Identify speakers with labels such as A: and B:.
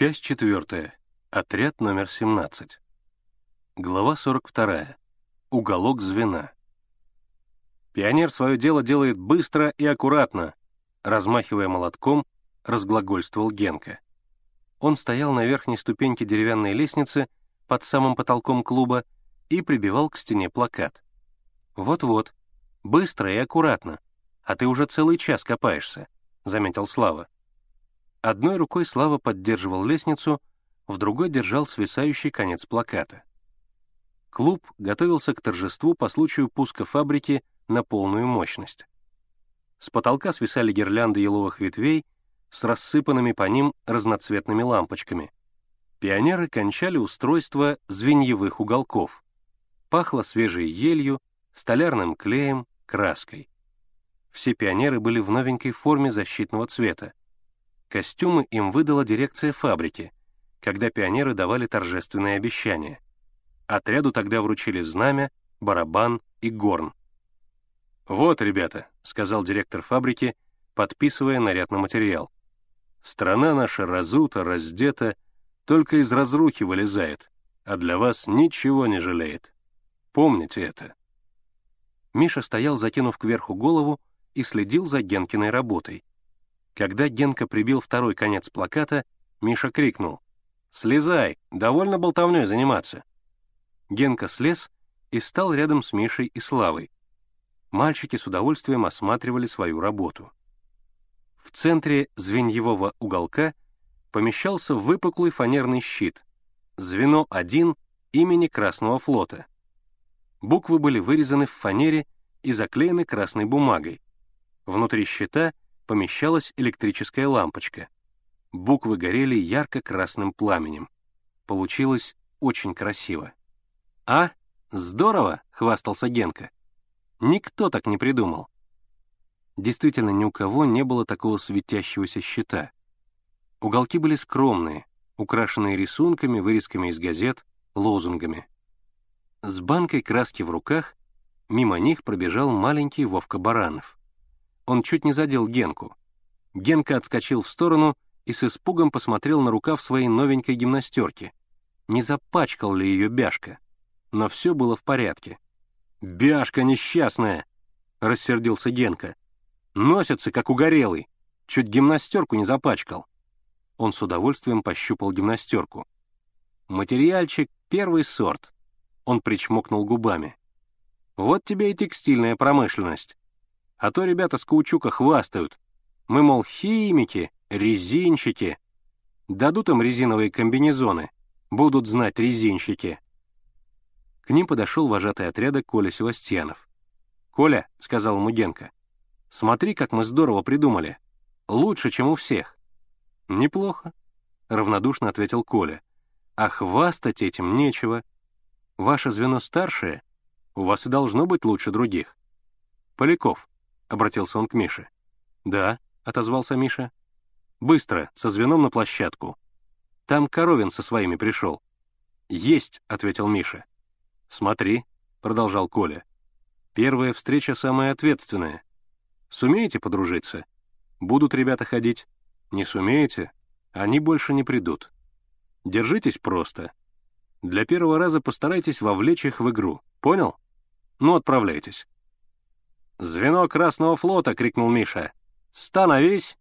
A: Часть четвертая. Отряд номер 17. Глава 42. Уголок звена. Пионер свое дело делает быстро и аккуратно, размахивая молотком, разглагольствовал Генка. Он стоял на верхней ступеньке деревянной лестницы под самым потолком клуба и прибивал к стене плакат. «Вот-вот, быстро и аккуратно, а ты уже целый час копаешься», — заметил Слава. Одной рукой Слава поддерживал лестницу, в другой держал свисающий конец плаката. Клуб готовился к торжеству по случаю пуска фабрики на полную мощность. С потолка свисали гирлянды еловых ветвей с рассыпанными по ним разноцветными лампочками. Пионеры кончали устройство звеньевых уголков. Пахло свежей елью, столярным клеем, краской. Все пионеры были в новенькой форме защитного цвета. Костюмы им выдала дирекция фабрики, когда пионеры давали торжественные обещания. Отряду тогда вручили знамя, барабан и горн. «Вот, ребята», — сказал директор фабрики, подписывая наряд на материал. «Страна наша разута, раздета, только из разрухи вылезает, а для вас ничего не жалеет. Помните это». Миша стоял, закинув кверху голову, и следил за Генкиной работой. Когда Генка прибил второй конец плаката, Миша крикнул «Слезай, довольно болтовней заниматься». Генка слез и стал рядом с Мишей и Славой. Мальчики с удовольствием осматривали свою работу. В центре звеньевого уголка помещался выпуклый фанерный щит «Звено 1» имени Красного флота. Буквы были вырезаны в фанере и заклеены красной бумагой. Внутри щита — помещалась электрическая лампочка. Буквы горели ярко-красным пламенем. Получилось очень красиво. «А, здорово!» — хвастался Генка. «Никто так не придумал». Действительно, ни у кого не было такого светящегося щита. Уголки были скромные, украшенные рисунками, вырезками из газет, лозунгами. С банкой краски в руках мимо них пробежал маленький Вовка Баранов. Он чуть не задел Генку. Генка отскочил в сторону и с испугом посмотрел на рукав своей новенькой гимнастерки. Не запачкал ли ее бяшка? Но все было в порядке. «Бяшка несчастная!» — рассердился Генка. «Носится, как угорелый. Чуть гимнастерку не запачкал». Он с удовольствием пощупал гимнастерку. «Материальчик — первый сорт». Он причмокнул губами. «Вот тебе и текстильная промышленность. А то ребята с каучука хвастают. Мы, мол, химики, резинщики. Дадут им резиновые комбинезоны. Будут знать резинщики. К ним подошел вожатый отряда Коля Севастьянов. «Коля», — сказал ему Генка, — «смотри, как мы здорово придумали. Лучше, чем у всех». «Неплохо», — равнодушно ответил Коля. «А хвастать этим нечего. Ваше звено старшее, у вас и должно быть лучше других. Поляков, обратился он к Мише. «Да», — отозвался Миша. «Быстро, со звеном на площадку. Там Коровин со своими пришел». «Есть», — ответил Миша. «Смотри», — продолжал Коля. «Первая встреча самая ответственная. Сумеете подружиться? Будут ребята ходить. Не сумеете? Они больше не придут. Держитесь просто. Для первого раза постарайтесь вовлечь их в игру. Понял? Ну, отправляйтесь». «Звено Красного флота!» — крикнул Миша. «Становись!»